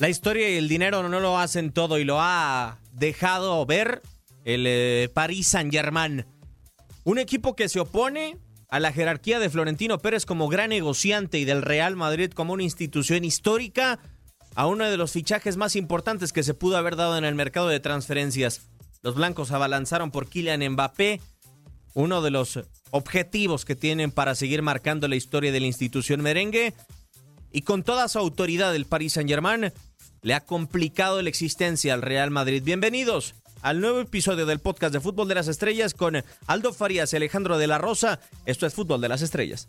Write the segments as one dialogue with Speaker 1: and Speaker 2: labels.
Speaker 1: La historia y el dinero no lo hacen todo y lo ha dejado ver el eh, Paris Saint-Germain. Un equipo que se opone a la jerarquía de Florentino Pérez como gran negociante y del Real Madrid como una institución histórica a uno de los fichajes más importantes que se pudo haber dado en el mercado de transferencias. Los blancos abalanzaron por Kylian Mbappé, uno de los objetivos que tienen para seguir marcando la historia de la institución merengue. Y con toda su autoridad el Paris Saint-Germain le ha complicado la existencia al Real Madrid. Bienvenidos al nuevo episodio del podcast de Fútbol de las Estrellas con Aldo Farías y Alejandro de la Rosa. Esto es Fútbol de las Estrellas.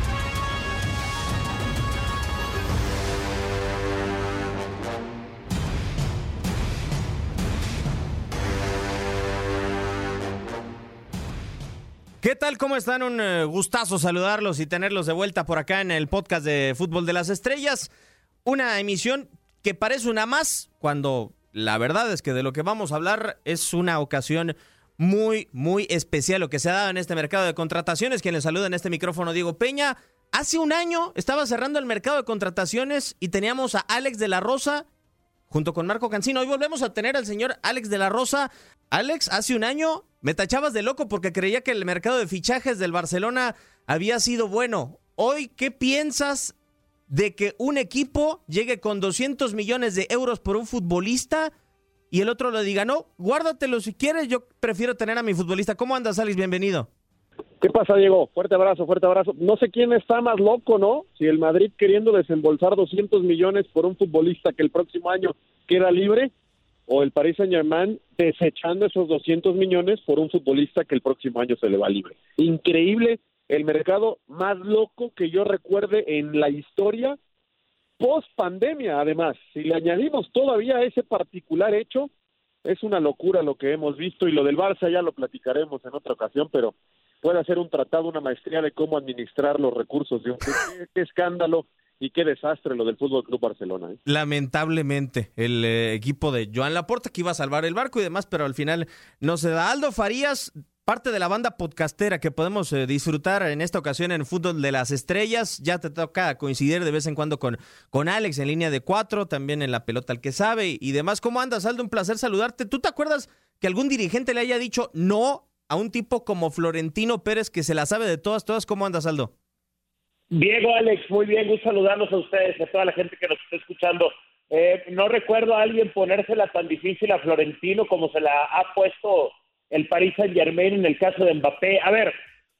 Speaker 1: ¿Qué tal? ¿Cómo están? Un eh, gustazo saludarlos y tenerlos de vuelta por acá en el podcast de Fútbol de las Estrellas. Una emisión que parece una más cuando la verdad es que de lo que vamos a hablar es una ocasión muy, muy especial lo que se ha dado en este mercado de contrataciones. Quien le saluda en este micrófono, Diego Peña. Hace un año estaba cerrando el mercado de contrataciones y teníamos a Alex de la Rosa junto con Marco Cancino. Hoy volvemos a tener al señor Alex de la Rosa. Alex, hace un año me tachabas de loco porque creía que el mercado de fichajes del Barcelona había sido bueno. Hoy, ¿qué piensas de que un equipo llegue con 200 millones de euros por un futbolista y el otro le diga, no, guárdatelo si quieres, yo prefiero tener a mi futbolista. ¿Cómo andas, Alex? Bienvenido.
Speaker 2: ¿Qué pasa, Diego? Fuerte abrazo, fuerte abrazo. No sé quién está más loco, ¿no? Si el Madrid queriendo desembolsar 200 millones por un futbolista que el próximo año queda libre, o el Paris Saint-Germain desechando esos 200 millones por un futbolista que el próximo año se le va libre. Increíble el mercado más loco que yo recuerde en la historia post pandemia, además. Si le añadimos todavía ese particular hecho, es una locura lo que hemos visto y lo del Barça ya lo platicaremos en otra ocasión, pero puede hacer un tratado, una maestría de cómo administrar los recursos de un club. qué, escándalo y qué desastre lo del Fútbol Club Barcelona. ¿eh?
Speaker 1: Lamentablemente, el eh, equipo de Joan Laporta que iba a salvar el barco y demás, pero al final no se da. Aldo Farías, parte de la banda podcastera que podemos eh, disfrutar en esta ocasión en Fútbol de las Estrellas. Ya te toca coincidir de vez en cuando con, con Alex en línea de cuatro, también en la pelota al que sabe y demás. ¿Cómo andas, Aldo? Un placer saludarte. ¿Tú te acuerdas que algún dirigente le haya dicho no a un tipo como Florentino Pérez que se la sabe de todas, todas? ¿Cómo andas, Aldo?
Speaker 3: Diego, Alex, muy bien, gusto saludarlos a ustedes, a toda la gente que nos está escuchando. Eh, no recuerdo a alguien ponérsela tan difícil a Florentino como se la ha puesto el Paris Saint Germain en el caso de Mbappé. A ver,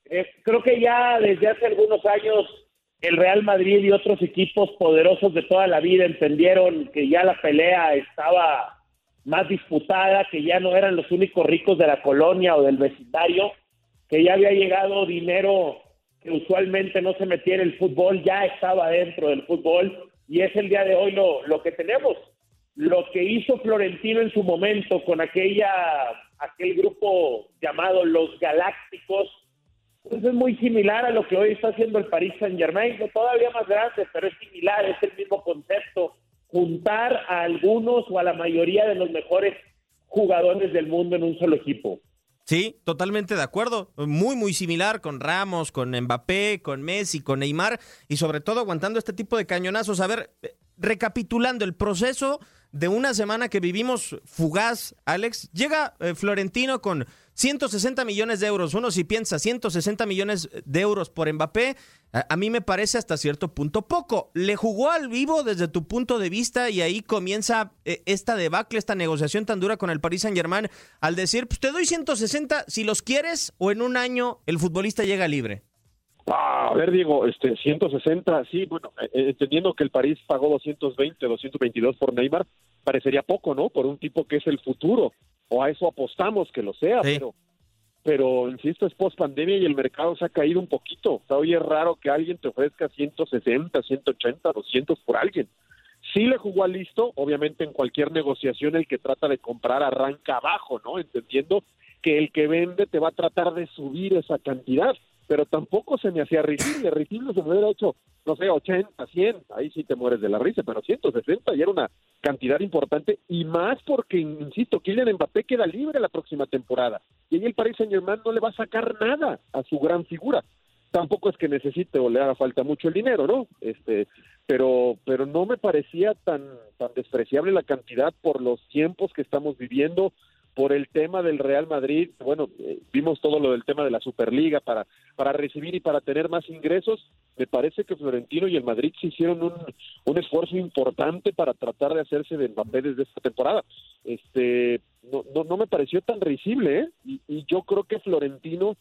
Speaker 3: eh, creo que ya desde hace algunos años el Real Madrid y otros equipos poderosos de toda la vida entendieron que ya la pelea estaba más disputada, que ya no eran los únicos ricos de la colonia o del vecindario, que ya había llegado dinero que usualmente no se metía en el fútbol, ya estaba dentro del fútbol y es el día de hoy lo, lo que tenemos. Lo que hizo Florentino en su momento con aquella aquel grupo llamado Los Galácticos, pues es muy similar a lo que hoy está haciendo el Paris Saint Germain, todavía más grande, pero es similar, es el mismo concepto, juntar a algunos o a la mayoría de los mejores jugadores del mundo en un solo equipo.
Speaker 1: Sí, totalmente de acuerdo. Muy, muy similar con Ramos, con Mbappé, con Messi, con Neymar y sobre todo aguantando este tipo de cañonazos. A ver, recapitulando el proceso de una semana que vivimos fugaz, Alex, llega eh, Florentino con 160 millones de euros. Uno si piensa 160 millones de euros por Mbappé, a, a, mí me parece hasta cierto punto poco. Le jugó al vivo desde tu punto de vista y ahí comienza eh, esta debacle, esta negociación tan dura con el Paris Saint Germain al decir, pues te doy 160 si los quieres o en un año el futbolista llega libre.
Speaker 2: Ah, a ver, Diego, este, 160, sí, bueno, eh, entendiendo que el París pagó 220, 222 por Neymar, parecería poco, ¿no? Por un tipo que es el futuro, o a eso apostamos que lo sea,
Speaker 1: Sí.
Speaker 2: pero, pero insisto, es post pandemia y el mercado se ha caído un poquito. O sea, hoy es raro que alguien te ofrezca 160, 180, 200 por alguien. Sí le jugó al listo, obviamente en cualquier negociación el que trata de comprar arranca abajo, ¿no? Entendiendo que el que vende te va a tratar de subir esa cantidad, pero tampoco se me hacía risible, risible se me hubiera hecho, no sé, 80, 100, ahí sí te mueres de la risa, pero 160 y era una cantidad importante y más porque, insisto, Kylian Mbappé queda libre la próxima temporada y ahí el Paris Saint-Germain no le va a sacar nada a su gran figura. Tampoco es que necesite o le haga falta mucho el dinero, ¿no? Este, pero pero no me parecía tan tan despreciable la cantidad por los tiempos que estamos viviendo por el tema del Real Madrid, bueno, eh, vimos todo lo del tema de la Superliga para, para recibir y para tener más ingresos, me parece que Florentino y el Madrid se hicieron un, un esfuerzo importante para tratar de hacerse de Mbappé desde esta temporada. Este, no, no, no me pareció tan risible, ¿eh? Y, y yo creo que Florentino,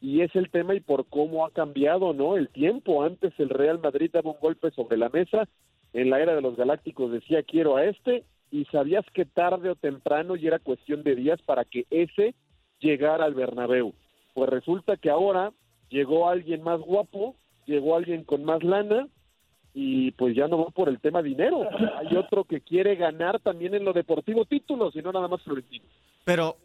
Speaker 2: y es el tema y por cómo ha cambiado, ¿no? El tiempo, antes el Real Madrid daba un golpe sobre la mesa, en la era de los Galácticos decía quiero a este, y sabías que tarde o temprano y era cuestión de días para que ese llegara al Bernabéu. Pues resulta que ahora llegó alguien más guapo, llegó alguien con más lana y pues ya no va por el tema dinero. Hay otro que quiere ganar también en lo deportivo títulos y no nada más Florentino.
Speaker 1: Pero,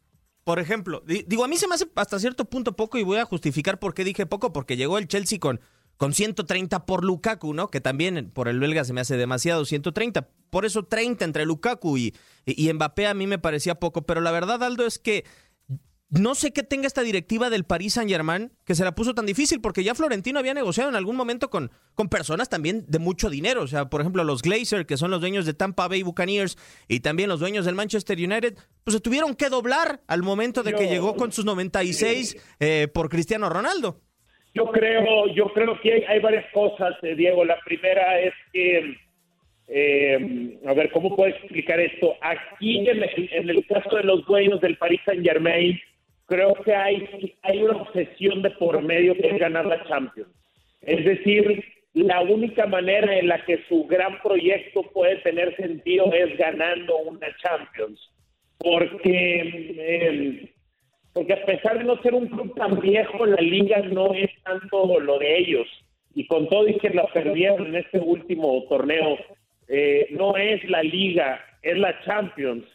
Speaker 1: por ejemplo, di- digo, a mí se me hace hasta cierto punto poco y voy a justificar por qué dije poco, porque llegó el Chelsea con, con 130 por Lukaku, ¿no? Que también por el belga se me hace demasiado, 130. Por eso 30 entre Lukaku y, Mbappé a mí me parecía poco. Pero la verdad, Aldo, es que no sé qué tenga esta directiva del Paris Saint Germain que se la puso tan difícil, porque ya Florentino había negociado en algún momento con, con personas también de mucho dinero. O sea, por ejemplo, los Glazer, que son los dueños de Tampa Bay Buccaneers, y también los dueños del Manchester United, pues se tuvieron que doblar al momento de que llegó con sus 96 eh, por Cristiano Ronaldo.
Speaker 3: Yo creo, yo creo que hay, varias cosas, eh, Diego. La primera es que, eh, a ver, ¿cómo puedo explicar esto? Aquí, en el, en el caso de los dueños del Paris Saint Germain, creo que hay, hay una obsesión de por medio que es ganar la Champions. Es decir, la única manera en la que su gran proyecto puede tener sentido es ganando una Champions. Porque eh, porque a pesar de no ser un club tan viejo, la liga no es tanto lo de ellos. Y con todo y que la perdieron en este último torneo, eh, no es la liga, es la Champions.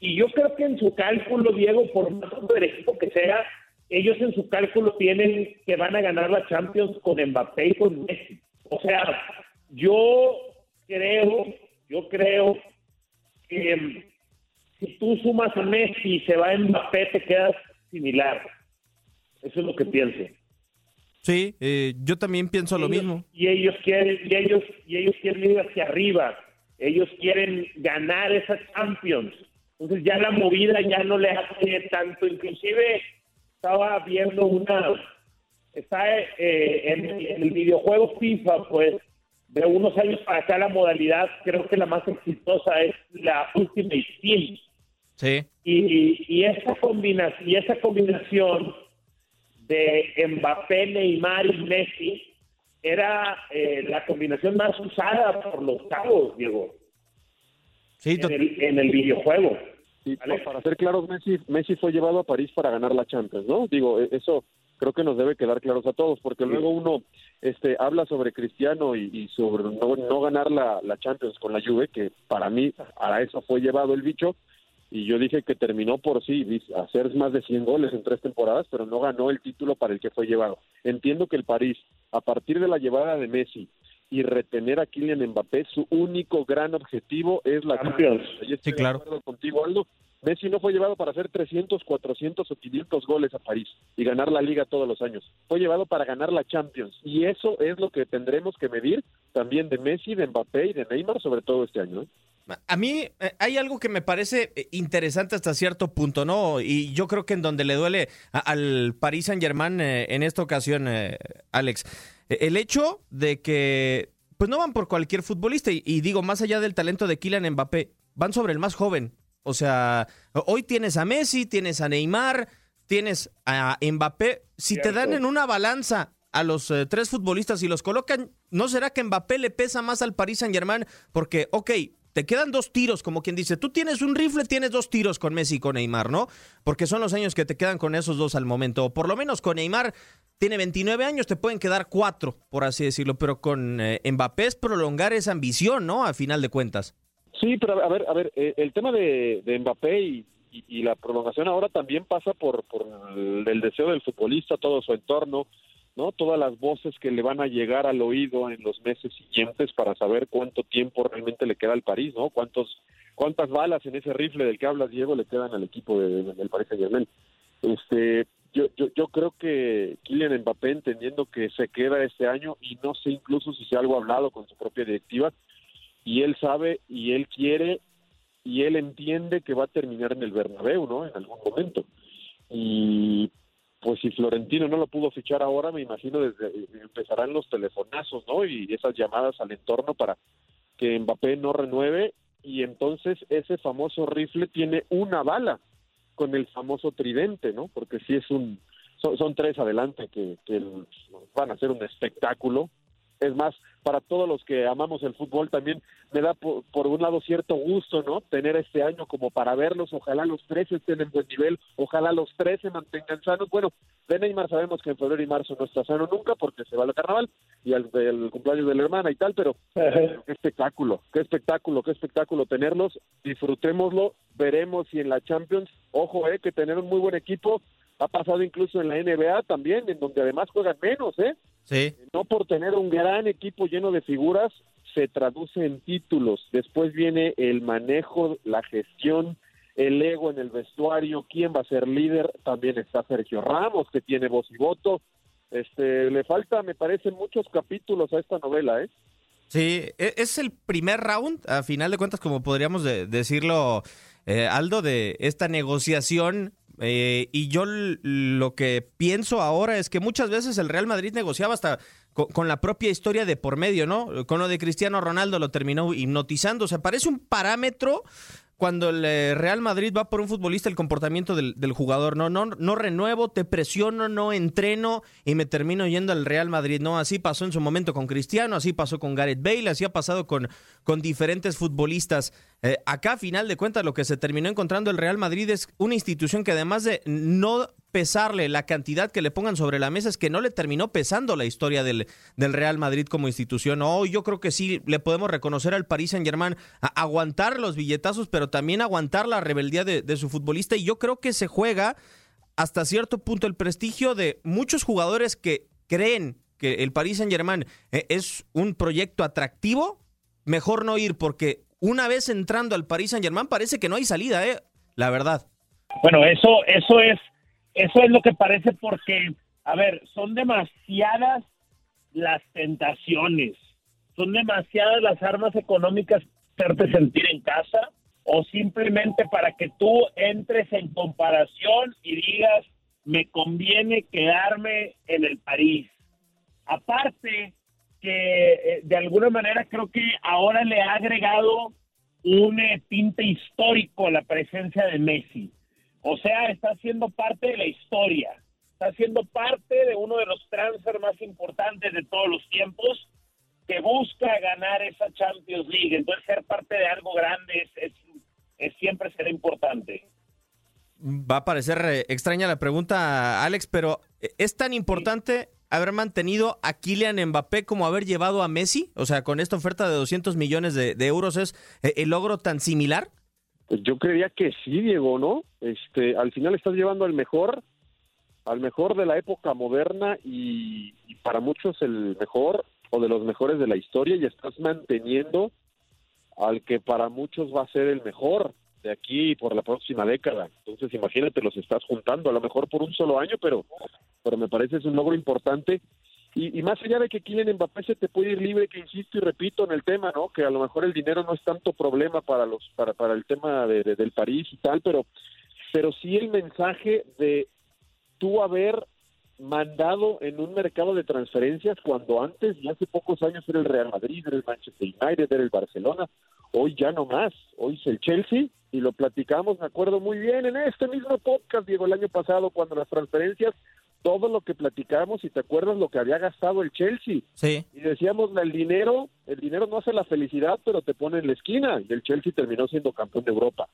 Speaker 3: Y yo creo que en su cálculo, Diego, por más del equipo que sea, ellos en su cálculo tienen que van a ganar la Champions con Mbappé y con Messi. O sea, yo creo, yo creo que mm, si tú sumas a Messi y se va Mbappé, te quedas similar. Eso es lo que pienso.
Speaker 1: Sí, eh, yo también pienso lo
Speaker 3: Ellos-
Speaker 1: mismo.
Speaker 3: Y ellos quieren, y ellos, y ellos quieren ir hacia arriba. Ellos quieren ganar esa Champions. Entonces ya la movida ya no le hace tanto. Inclusive estaba viendo una, está eh, en, en el videojuego FIFA, pues de unos años para acá la modalidad creo que la más exitosa es la Ultimate Team.
Speaker 1: Sí.
Speaker 3: Y, y esa combinación, y esa combinación de Mbappé, Neymar y Messi era eh, la combinación más usada por los cabos, Diego,
Speaker 1: Sí,
Speaker 3: en el, en el videojuego.
Speaker 2: Para ser claros, Messi, Messi fue llevado a París para ganar la Champions, ¿no? Digo, e- eso creo que nos debe quedar claros a todos, porque luego uno este, habla sobre Cristiano y, y sobre no, no ganar la, la Champions con la Juve, que para mí a eso fue llevado el bicho, y yo dije que terminó por sí, hacer más de 100 goles en tres temporadas, pero no ganó el título para el que fue llevado. Entiendo que el París, a partir de la llevada de Messi y retener a Kylian Mbappé, su único gran objetivo es la
Speaker 3: Champions.
Speaker 2: Yo estoy
Speaker 1: Sí, claro.
Speaker 2: de acuerdo contigo, Aldo. Messi no fue llevado para hacer 300, 400 o 500 goles a París y ganar la liga todos los años. Fue llevado para ganar la Champions. Y eso es lo que tendremos que medir también de Messi, de Mbappé y de Neymar, sobre todo este año. ¿eh?
Speaker 1: A mí eh, hay algo que me parece eh, interesante hasta cierto punto, ¿no? Y yo creo que en donde le duele a- al Paris Saint Germain en esta ocasión, eh, Alex, eh, el hecho de que pues no van por cualquier futbolista y, y digo, más allá del talento de Kylian Mbappé, van sobre el más joven. O sea, hoy tienes a Messi, tienes a Neymar, tienes a Mbappé. Si te dan en una balanza a los eh, tres futbolistas y los colocan, ¿no será que Mbappé le pesa más al Paris Saint Germain? Porque, ok, te quedan dos tiros, como quien dice, tú tienes un rifle, tienes dos tiros con Messi y con Neymar, ¿no? Porque son los años que te quedan con esos dos al momento. O por lo menos con Neymar tiene 29 años, te pueden quedar cuatro, por así decirlo, pero con eh, Mbappé es prolongar esa ambición, ¿no? A final de cuentas.
Speaker 2: Sí, pero a ver, a ver, eh, el tema de, Mbappé y, la prolongación ahora también pasa por el, deseo del futbolista, todo su entorno, ¿no? Todas las voces que le van a llegar al oído en los meses siguientes para saber cuánto tiempo realmente le queda al París, ¿no? Cuántos, cuántas balas en ese rifle del que hablas, Diego, le quedan al equipo de, del Paris Saint Germain. Este, yo, yo, creo que Kylian Mbappé, entendiendo que se queda este año, y no sé incluso si se algo hablado con su propia directiva, y él sabe y él quiere y él entiende que va a terminar en el Bernabéu, ¿no? En algún momento. Y pues si Florentino no lo pudo fichar ahora, me imagino desde empezarán los telefonazos, ¿no? Y esas llamadas al entorno para que Mbappé no renueve y entonces ese famoso rifle tiene una bala con el famoso tridente, ¿no? Porque si es un son, tres adelante que, que van a ser un espectáculo es más, para todos los que amamos el fútbol también me da por, un lado cierto gusto, ¿no? Tener este año como para verlos, ojalá los tres estén en buen nivel, ojalá los tres se mantengan sanos. Bueno, de Neymar sabemos que en febrero y marzo no está sano nunca porque se va al carnaval y al del cumpleaños de la hermana y tal, pero qué espectáculo, qué espectáculo, qué espectáculo tenerlos, disfrutémoslo, veremos si en la Champions, ojo, eh, que tener un muy buen equipo ha pasado incluso en la NBA también, en donde además juegan menos, ¿eh?
Speaker 1: Sí.
Speaker 2: No por tener un gran equipo lleno de figuras se traduce en títulos. Después viene el manejo, la gestión, el ego en el vestuario, quién va a ser líder. También está Sergio Ramos, que tiene voz y voto. Este, le falta, me parece, muchos capítulos a esta novela, ¿eh?
Speaker 1: Sí, e, es el primer round, a final de cuentas, como podríamos decirlo, eh, Aldo, de esta negociación eh, y yo lo que pienso ahora es que muchas veces el Real Madrid negociaba hasta con, la propia historia de por medio, ¿no? Con lo de Cristiano Ronaldo lo terminó hipnotizando. O sea, parece un parámetro cuando el eh, Real Madrid va por un futbolista el comportamiento del, jugador. No, no, no renuevo, te presiono, no entreno y me termino yendo al Real Madrid. No, así pasó en su momento con Cristiano, así pasó con Gareth Bale, así ha pasado con, con diferentes futbolistas. Eh, acá, a final de cuentas, lo que se terminó encontrando el Real Madrid es una institución que además de no pesarle la cantidad que le pongan sobre la mesa, es que no le terminó pesando la historia del, del Real Madrid como institución. Oh, yo creo que sí le podemos reconocer al Paris Saint Germain aguantar los billetazos, pero también aguantar la rebeldía de, su futbolista. Y yo creo que se juega hasta cierto punto el prestigio de muchos jugadores que creen que el Paris Saint Germain eh, es un proyecto atractivo, mejor no ir porque una vez entrando al Paris Saint Germain parece que no hay salida, ¿eh? La verdad.
Speaker 3: Bueno, eso, eso es eso es lo que parece porque, a ver, son demasiadas las tentaciones, son demasiadas las armas económicas para hacerte sentir en casa o simplemente para que tú entres en comparación y digas, me conviene quedarme en el París. Aparte que eh, de alguna manera creo que ahora le ha agregado un eh, tinte histórico a la presencia de Messi. O sea, está siendo parte de la historia, está siendo parte de uno de los transfer más importantes de todos los tiempos que busca ganar esa Champions League. Entonces, ser parte de algo grande es, es, siempre será importante.
Speaker 1: Va a parecer eh, extraña la pregunta, Alex, pero eh, ¿es tan importante haber mantenido a Kylian Mbappé como haber llevado a Messi? O sea, con esta oferta de 200 millones de, de euros, ¿es eh, el logro tan similar?
Speaker 2: Yo creía que sí, Diego, ¿no? Este, al final estás llevando al mejor, al mejor de la época moderna y, para muchos el mejor o de los mejores de la historia y estás manteniendo al que para muchos va a ser el mejor de aquí por la próxima década. Entonces, imagínate, los estás juntando, a lo mejor por un solo año, pero, pero me parece es un logro importante y, más allá de que Kylian Mbappé se te puede ir libre, que insisto y repito en el tema, ¿no? Que a lo mejor el dinero no es tanto problema para los para, para el tema de, del París y tal, pero pero sí el mensaje de tú haber mandado en un mercado de transferencias cuando antes, y hace pocos años, era el Real Madrid, era el Manchester United, era el Barcelona, hoy ya no más, hoy es el Chelsea, y lo platicamos, me acuerdo muy bien, en este mismo podcast, Diego, el año pasado, cuando las transferencias todo lo que platicamos y te acuerdas lo que había gastado el Chelsea.
Speaker 1: Sí.
Speaker 2: Y decíamos, el dinero, el dinero no hace la felicidad, pero te pone en la esquina. Y el Chelsea terminó siendo campeón de Europa.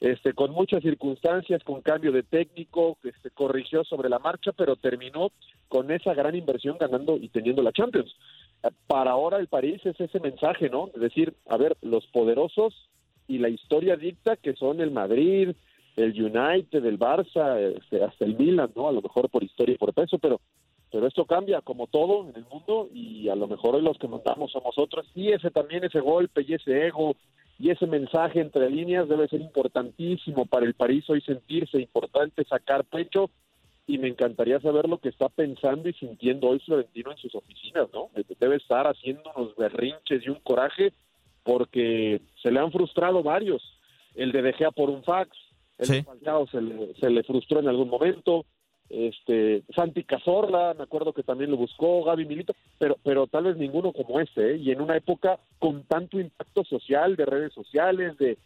Speaker 2: Este, con muchas circunstancias, con cambio de técnico, que se corrigió sobre la marcha, pero terminó con esa gran inversión ganando y teniendo la Champions. Para ahora el París es ese mensaje, ¿no? Es decir, a ver, los poderosos y la historia dicta que son el Madrid, el United, el Barça, este, hasta el Milan, ¿no? A lo mejor por historia y por peso, pero pero esto cambia como todo en el mundo y a lo mejor hoy los que mandamos somos otros y ese también ese golpe y ese ego y ese mensaje entre líneas debe ser importantísimo para el París hoy sentirse importante sacar pecho y me encantaría saber lo que está pensando y sintiendo hoy Florentino en sus oficinas, ¿no? Debe estar haciendo unos berrinches y un coraje porque se le han frustrado varios. El de Dejea por un fax, el
Speaker 1: Sí.
Speaker 2: Falcao se le, se le frustró en algún momento, este Santi Cazorla, me acuerdo que también lo buscó, Gaby Milito, pero pero tal vez ninguno como este, ¿eh? y en una época con tanto impacto social, de redes sociales, de,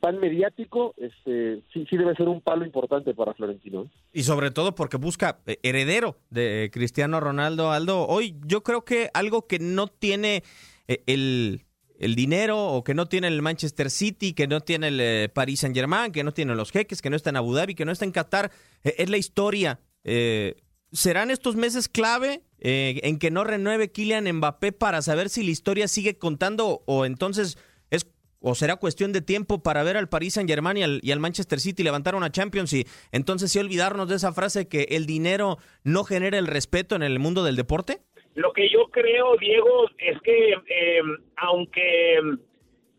Speaker 2: tan mediático, este sí sí debe ser un palo importante para Florentino. ¿eh?
Speaker 1: Y sobre todo porque busca eh, heredero de Cristiano Ronaldo. Aldo, hoy yo creo que algo que no tiene eh, el, el dinero o que no tiene el Manchester City, que no tiene el eh, Paris Saint Germain, que no tiene los jeques, que no está en Abu Dhabi, que no está en Qatar, eh, es la historia. Eh, ¿Serán estos meses clave eh, en que no renueve Kylian Mbappé para saber si la historia sigue contando o entonces es o será cuestión de tiempo para ver al Paris Saint Germain y al, y al Manchester City levantar una Champions y entonces sí olvidarnos de esa frase que el dinero no genera el respeto en el mundo del deporte?
Speaker 3: Lo que yo creo, Diego, es que eh, aunque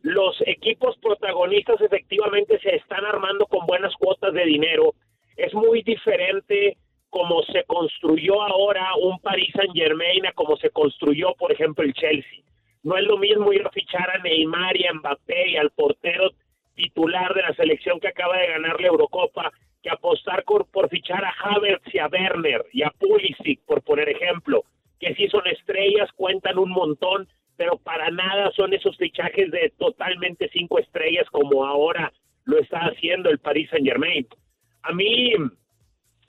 Speaker 3: los equipos protagonistas efectivamente se están armando con buenas cuotas de dinero, es muy diferente como se construyó ahora un Paris Saint Germain a como se construyó, por ejemplo, el Chelsea. No es lo mismo ir a fichar a Neymar y a Mbappé y al portero titular de la selección que acaba de ganar la Eurocopa que apostar por, por fichar a Havertz y a Werner y a Pulisic, por poner ejemplo, que sí son estrellas, cuentan un montón, pero para nada son esos fichajes de totalmente cinco estrellas como ahora lo está haciendo el Paris Saint Germain. A mí,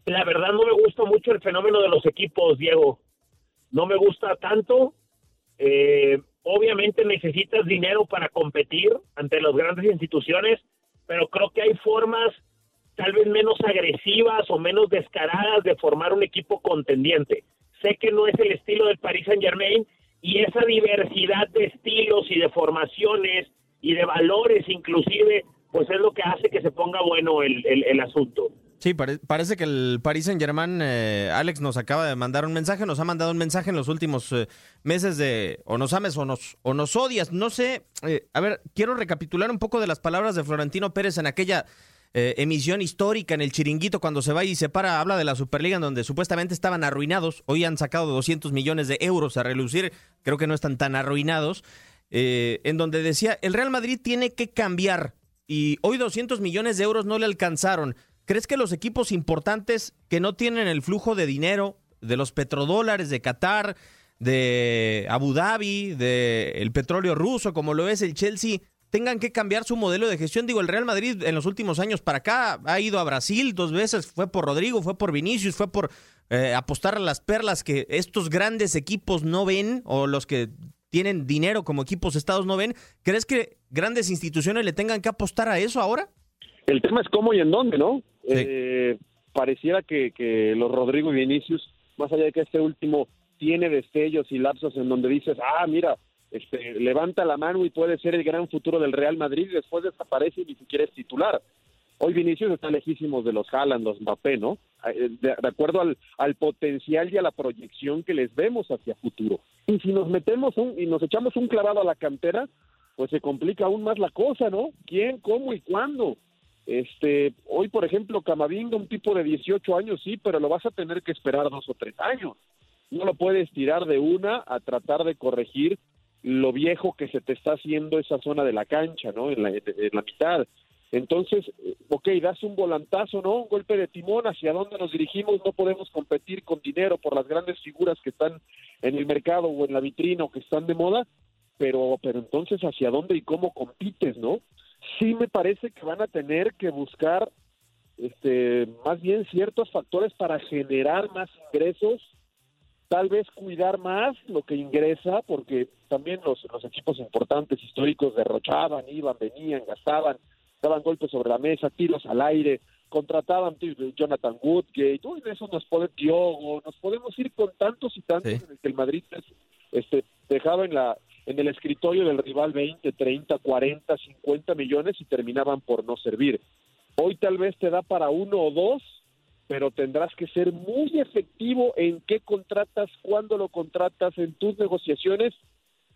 Speaker 3: la verdad, no me gusta mucho el fenómeno de los equipos, Diego. No me gusta tanto. Eh, obviamente necesitas dinero para competir ante las grandes instituciones, pero creo que hay formas tal vez menos agresivas o menos descaradas de formar un equipo contendiente. Sé que no es el estilo del Paris Saint Germain y esa diversidad de estilos y de formaciones y de valores inclusive, pues es lo que hace que se ponga bueno el, el, asunto.
Speaker 1: Sí, pare- parece que el Paris Saint Germain, eh, Alex nos acaba de mandar un mensaje, nos ha mandado un mensaje en los últimos eh, meses de o nos ames o nos, o nos odias. No sé, eh, a ver, quiero recapitular un poco de las palabras de Florentino Pérez en aquella eh, emisión histórica en el chiringuito cuando se va y se para, habla de la Superliga en donde supuestamente estaban arruinados. Hoy han sacado 200 millones de euros a relucir, creo que no están tan arruinados. eh, en donde decía, el Real Madrid tiene que cambiar y hoy 200 millones de euros no le alcanzaron. ¿Crees que los equipos importantes que no tienen el flujo de dinero de los petrodólares de Qatar, de Abu Dhabi, de el petróleo ruso, como lo es el Chelsea, tengan que cambiar su modelo de gestión? Digo, el Real Madrid en los últimos años para acá ha ido a Brasil dos veces, fue por Rodrigo, fue por Vinicius, fue por eh, apostar a las perlas que estos grandes equipos no ven o los que tienen dinero como equipos estados no ven. ¿Crees que grandes instituciones le tengan que apostar a eso ahora?
Speaker 2: El tema es cómo y en dónde, ¿no?
Speaker 1: Sí.
Speaker 2: Eh, pareciera que, que los Rodrigo y Vinicius, más allá de que este último tiene destellos y lapsos en donde dices, ah, mira, este, levanta la mano y puede ser el gran futuro del Real Madrid y después desaparece y ni siquiera es titular. Hoy Vinicius está lejísimos de los Haaland, los Mbappé, ¿no? Eh, De, de acuerdo al, al potencial y a la proyección que les vemos hacia futuro. Y si nos metemos un, y nos echamos un clavado a la cantera, pues se complica aún más la cosa, ¿no? ¿Quién, cómo y cuándo? Este, hoy, por ejemplo, Camavinga, un tipo de 18 años, sí, pero lo vas a tener que esperar dos o tres años. No lo puedes tirar de una a tratar de corregir lo viejo que se te está haciendo esa zona de la cancha, ¿no? En la, en la mitad. Entonces, eh, ok, das un volantazo, ¿no? Un golpe de timón, hacia dónde nos dirigimos, no podemos competir con dinero por las grandes figuras que están en el mercado o en la vitrina o que están de moda, pero, pero entonces, ¿hacia dónde y cómo compites, no? Sí me parece que van a tener que buscar este, más bien ciertos factores para generar más ingresos, tal vez cuidar más lo que ingresa, porque también los, los equipos importantes históricos derrochaban, iban, venían, gastaban, daban golpes sobre la mesa, tiros al aire, contrataban Jonathan Woodgate, uy, de eso nos podemos, Diogo, nos podemos ir con tantos y tantos en el que el Madrid este, dejaba en la en el escritorio del rival 20, 30, 40, 50 millones y terminaban por no servir. Hoy tal vez te da para uno o dos, pero tendrás que ser muy efectivo en qué contratas, cuándo lo contratas, en tus negociaciones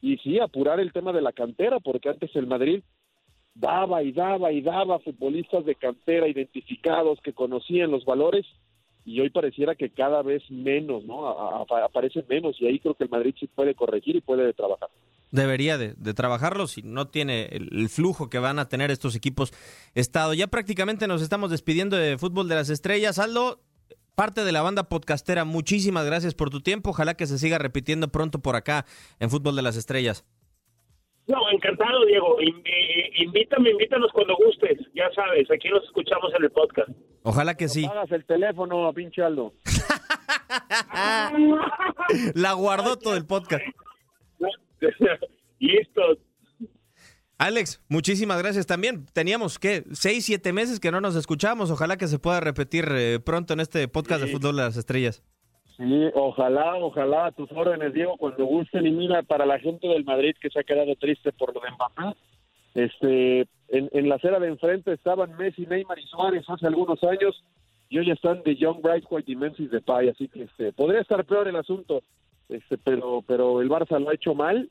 Speaker 2: y sí, apurar el tema de la cantera, porque antes el Madrid daba y daba y daba futbolistas de cantera identificados que conocían los valores y hoy pareciera que cada vez menos, ¿no? aparecen menos y ahí creo que el Madrid sí puede corregir y puede trabajar.
Speaker 1: Debería de, trabajarlo si no tiene el, flujo que van a tener estos equipos estado. Ya prácticamente nos estamos despidiendo de Fútbol de las Estrellas. Aldo, parte de la banda podcastera, muchísimas gracias por tu tiempo. Ojalá que se siga repitiendo pronto por acá en Fútbol de las Estrellas.
Speaker 3: No, encantado, Diego. Invítame, invítanos cuando gustes. Ya sabes, aquí nos escuchamos en el podcast.
Speaker 1: Ojalá que sí.
Speaker 2: Hagas el teléfono, pinche Aldo.
Speaker 1: La guardó todo el podcast.
Speaker 3: Listo.
Speaker 1: Alex, muchísimas gracias también. Teníamos, ¿qué? Seis, siete meses que no nos escuchamos. Ojalá que se pueda repetir eh, pronto en este podcast de Fútbol de las Estrellas.
Speaker 2: Sí, ojalá, ojalá, a tus órdenes, Diego, cuando gusten. Y mira, para la gente del Madrid que se ha quedado triste por lo de Mbappé, este, en, en la acera de enfrente estaban Messi, Neymar y Suárez hace algunos años, y hoy están de Young, Bright, White y Memphis Depay, así que este, podría estar peor el asunto, este, pero, pero el Barça lo ha hecho mal,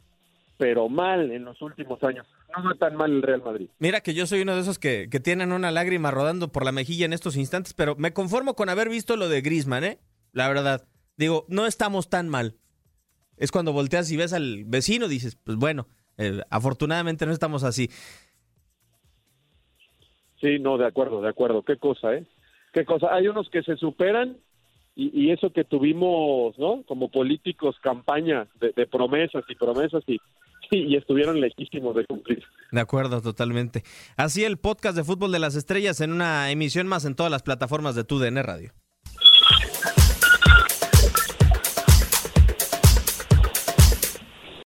Speaker 2: pero mal en los últimos años. No va tan mal el Real Madrid.
Speaker 1: Mira que yo soy uno de esos que, que tienen una lágrima rodando por la mejilla en estos instantes, pero me conformo con haber visto lo de Grisman, ¿eh? La verdad. Digo, no estamos tan mal. Es cuando volteas y ves al vecino, dices, pues bueno, eh, afortunadamente no estamos así.
Speaker 2: Sí, no, de acuerdo, de acuerdo. Qué cosa, ¿eh? Qué cosa. Hay unos que se superan y, eso que tuvimos, ¿no? Como políticos, campaña de, promesas y promesas y, y, estuvieron lejísimos de cumplir.
Speaker 1: De acuerdo, totalmente. Así el podcast de Fútbol de las Estrellas en una emisión más en todas las plataformas de TUDN Radio.